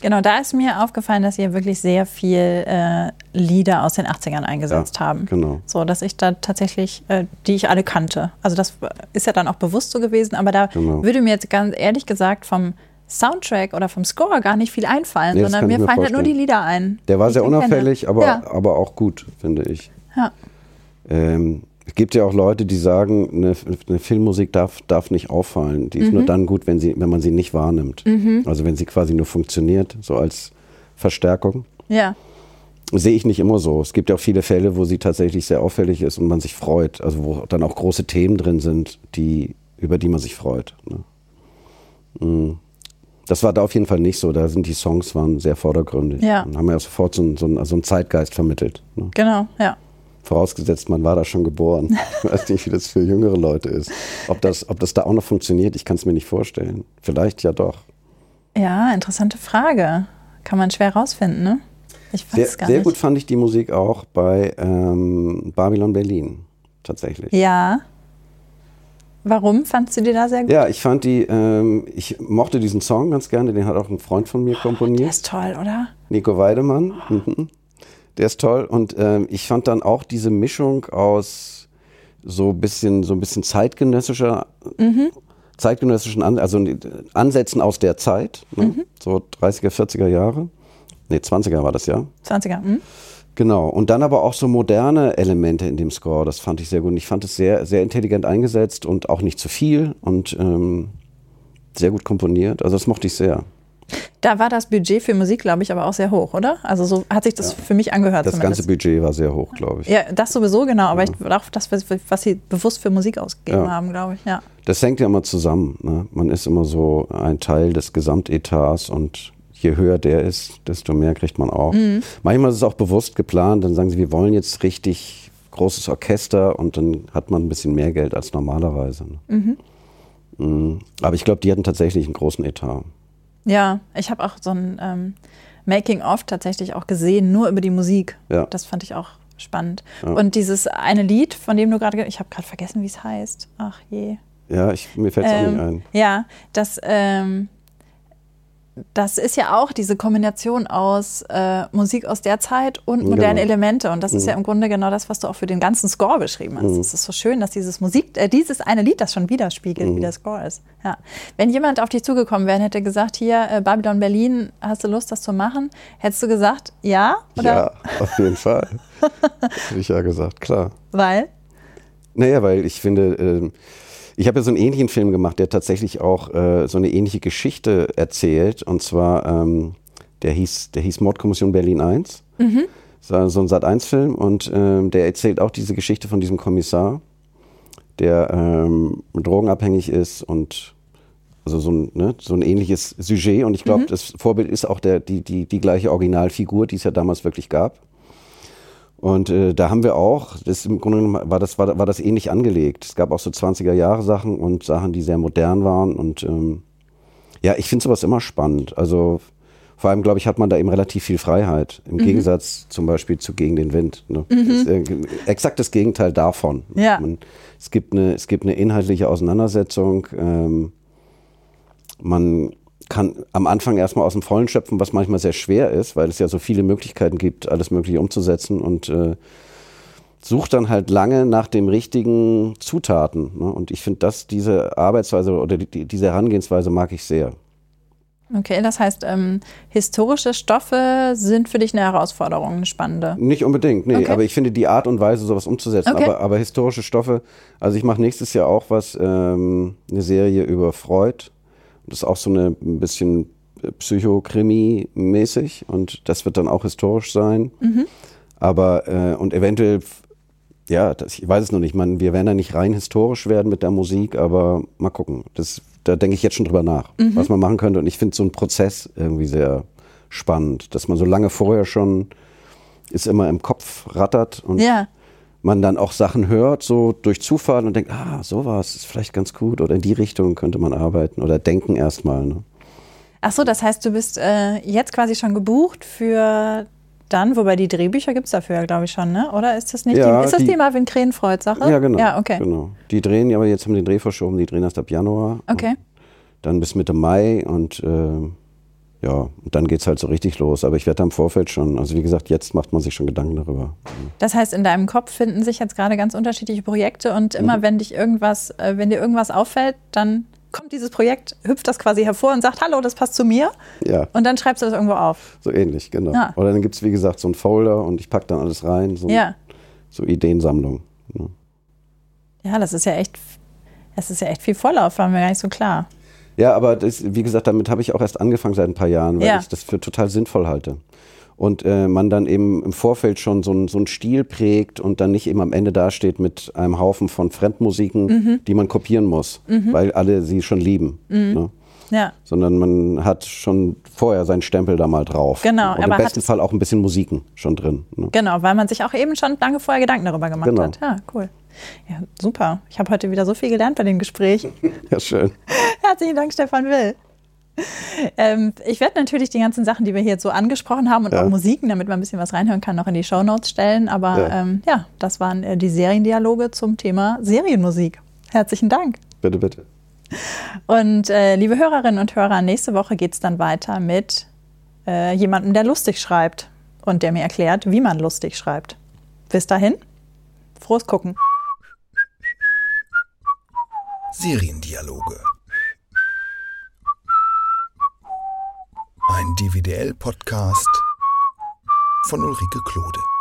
Genau, da ist mir aufgefallen, dass sie wirklich sehr viel äh, Lieder aus den 80ern eingesetzt Ja, haben. genau. So, dass ich da tatsächlich, äh, die ich alle kannte. Also das ist ja dann auch bewusst so gewesen, aber da Genau. würde mir jetzt ganz ehrlich gesagt vom Soundtrack oder vom Score gar nicht viel einfallen, Nee, sondern mir mir fallen halt nur die vorstellen. Lieder ein. Der war sehr kenne. unauffällig, aber, Ja, aber auch gut, finde ich. ja. Ähm, Es gibt ja auch Leute, die sagen, eine, eine Filmmusik darf, darf nicht auffallen. Die ist nur dann gut, wenn, sie, wenn man sie nicht wahrnimmt. Also wenn sie quasi nur funktioniert, so als Verstärkung. Ja. Sehe ich nicht immer so. Es gibt ja auch viele Fälle, wo sie tatsächlich sehr auffällig ist und man sich freut. Also wo dann auch große Themen drin sind, die, über die man sich freut. Ne? Mm. Das war da auf jeden Fall nicht so. Da sind die Songs waren sehr vordergründig. Ja. Und haben ja sofort so, einen- so, einen- so einen Zeitgeist vermittelt. Ne? Genau, ja. Vorausgesetzt, man war da schon geboren. Ich weiß nicht, wie das für jüngere Leute ist. Ob das, ob das da auch noch funktioniert, ich kann es mir nicht vorstellen. Vielleicht ja doch. Ja, interessante Frage. Kann man schwer rausfinden, ne? Ich weiß Sehr, gar sehr nicht. gut fand ich die Musik auch bei ähm, Babylon Berlin. Tatsächlich. Ja. Warum fandst du die da sehr gut? Ja, ich fand die, ähm, ich mochte diesen Song ganz gerne, den hat auch ein Freund von mir Der komponiert, ist toll, oder? Nico Weidemann. Mhm. Der ist toll. Und ähm, ich fand dann auch diese Mischung aus so bisschen, so ein bisschen zeitgenössischer, zeitgenössischen An also Ansätzen aus der Zeit, ne? so 30er, 40er Jahre. Nee, 20er war das ja. 20er. Hm? Genau. Und dann aber auch so moderne Elemente in dem Score. Das fand ich sehr gut. Und ich fand es sehr, sehr intelligent eingesetzt und auch nicht zu viel und ähm, sehr gut komponiert. Also das mochte ich sehr. Da war das Budget für Musik, glaube ich, aber auch sehr hoch, oder? Also so hat sich das für mich angehört Das zumindest. ganze Budget war sehr hoch, glaube ich. ja, das sowieso, genau. Aber ich auch das, was, sie bewusst für Musik ausgegeben Ja. haben, glaube ich. Ja. Das hängt ja immer zusammen. Ne? Man ist immer so ein Teil des Gesamtetats und je höher der ist, desto mehr kriegt man auch. Manchmal ist es auch bewusst geplant, dann sagen sie, wir wollen jetzt richtig großes Orchester und dann hat man ein bisschen mehr Geld als normalerweise. Ne? Mhm. Aber ich glaube, die hatten tatsächlich einen großen Etat. Ja, ich habe auch so ein ähm, Making-of tatsächlich auch gesehen, nur über die Musik. Ja. Das fand ich auch spannend. Und dieses eine Lied, von dem du gerade, ge- ich habe gerade vergessen, wie es heißt. Ach je. Ja, ich, mir fällt es auch nicht Ähm, ein. Ja, das, ähm, das ist ja auch diese Kombination aus äh, Musik aus der Zeit und modernen Genau. Elemente. Und das ist ja im Grunde genau das, was du auch für den ganzen Score beschrieben hast. Es ist so schön, dass dieses Musik, äh, dieses eine Lied das schon widerspiegelt, wie der Score ist. Ja. Wenn jemand auf dich zugekommen wäre und hätte gesagt, hier, äh, Babylon Berlin, hast du Lust, das zu machen? Hättest du gesagt, ja? Oder Ja, auf jeden Fall. Hätte ich ja gesagt, klar. weil? Naja, weil ich finde, ähm, ich habe ja so einen ähnlichen Film gemacht, der tatsächlich auch äh, so eine ähnliche Geschichte erzählt. Und zwar, ähm, der, hieß, der hieß Mordkommission Berlin 1. Das war so ein Sat-1-Film und ähm, der erzählt auch diese Geschichte von diesem Kommissar, der ähm, drogenabhängig ist und also so ein, ne, so ein ähnliches Sujet. Und ich glaube, das Vorbild ist auch der, die, die, die gleiche Originalfigur, die es ja damals wirklich gab. Und äh, da haben wir auch, das im Grunde genommen war das, war, war das ähnlich angelegt. Es gab auch so 20er Jahre Sachen und Sachen, die sehr modern waren. Und ähm, ja, ich finde sowas immer spannend. Also vor allem, glaube ich, hat man da eben relativ viel Freiheit. Im Gegensatz zum Beispiel zu Gegen den Wind. Ne? Das ist, äh, exakt das Gegenteil davon. Ja. Man, es, gibt eine, es gibt eine inhaltliche Auseinandersetzung. Ähm, man kann am Anfang erstmal aus dem Vollen schöpfen, was manchmal sehr schwer ist, weil es ja so viele Möglichkeiten gibt, alles Mögliche umzusetzen und äh, sucht dann halt lange nach den richtigen Zutaten. Ne? Und ich finde, dass diese Arbeitsweise oder die, die, diese Herangehensweise mag ich sehr. Okay, das heißt, ähm, historische Stoffe sind für dich eine Herausforderung, eine spannende. Nicht unbedingt, nee, Okay. aber ich finde die Art und Weise, sowas umzusetzen. Okay. Aber, aber historische Stoffe, also ich mache nächstes Jahr auch was, ähm, eine Serie über Freud. Das ist auch so eine ein bisschen Psychokrimi-mäßig und das wird dann auch historisch sein. Aber äh, und eventuell, ja, das, ich weiß es noch nicht. Man, wir werden da nicht rein historisch werden mit der Musik, aber mal gucken. Das, da denke ich jetzt schon drüber nach, was man machen könnte. Und ich finde so einen Prozess irgendwie sehr spannend, dass man so lange vorher schon ist immer im Kopf rattert und Ja. Man dann auch Sachen hört, so durch Zufall und denkt, ah, sowas ist vielleicht ganz gut oder in die Richtung könnte man arbeiten oder denken erstmal. Ne? Ach so, das heißt, du bist äh, jetzt quasi schon gebucht für dann, wobei die Drehbücher gibt es dafür ja, glaube ich, schon, ne? Oder ist das nicht Ja, die, ist das die, die- Marvin Krenfreud-Sache? Ja, genau. Ja, okay. genau. Die drehen, ja, aber jetzt haben den Dreh verschoben, die drehen erst ab Januar. Okay. Dann bis Mitte Mai und äh, ja, und dann geht's halt so richtig los. Aber ich werde da im Vorfeld schon, also wie gesagt, jetzt macht man sich schon Gedanken darüber. Das heißt, in deinem Kopf finden sich jetzt gerade ganz unterschiedliche Projekte und immer Mhm. wenn dich irgendwas, äh, wenn dir irgendwas auffällt, dann kommt dieses Projekt, hüpft das quasi hervor und sagt, hallo, das passt zu mir. Ja, Und dann schreibst du das irgendwo auf. so ähnlich, genau. Ja. Oder dann gibt's wie gesagt, so einen Folder und ich pack dann alles rein, so, Ja. so Ideensammlung. Ne? Ja, das ist ja echt, es ist ja echt viel Vorlauf, war mir gar nicht so klar. Ja, aber das, wie gesagt, damit habe ich auch erst angefangen seit ein paar Jahren, weil Ja. ich das für total sinnvoll halte. Und äh, man dann eben im Vorfeld schon so, einen- so einen Stil prägt und dann nicht eben am Ende dasteht mit einem Haufen von Fremdmusiken, Mhm. die man kopieren muss, weil alle sie schon lieben. Ne? Ja, Sondern man hat schon vorher seinen Stempel da mal drauf. Genau, Und im besten es- Fall auch ein bisschen Musiken schon drin. Ne? genau, weil man sich auch eben schon lange vorher Gedanken darüber gemacht Genau. hat. Ja, cool. Ja, super. Ich habe heute wieder so viel gelernt bei dem Gespräch. Ja, schön. Herzlichen Dank, Stefan Will. Ähm, ich werde natürlich die ganzen Sachen, die wir hier jetzt so angesprochen haben und Ja. auch Musiken, damit man ein bisschen was reinhören kann, noch in die Shownotes stellen. Aber Ja. ähm, ja, das waren äh, die Seriendialoge zum Thema Serienmusik. Herzlichen Dank. Bitte, bitte. Und äh, liebe Hörerinnen und Hörer, nächste Woche geht es dann weiter mit äh, jemandem, der lustig schreibt und der mir erklärt, wie man lustig schreibt. Bis dahin, frohes Gucken. Seriendialoge. Ein DVDL-Podcast von Ulrike Klode.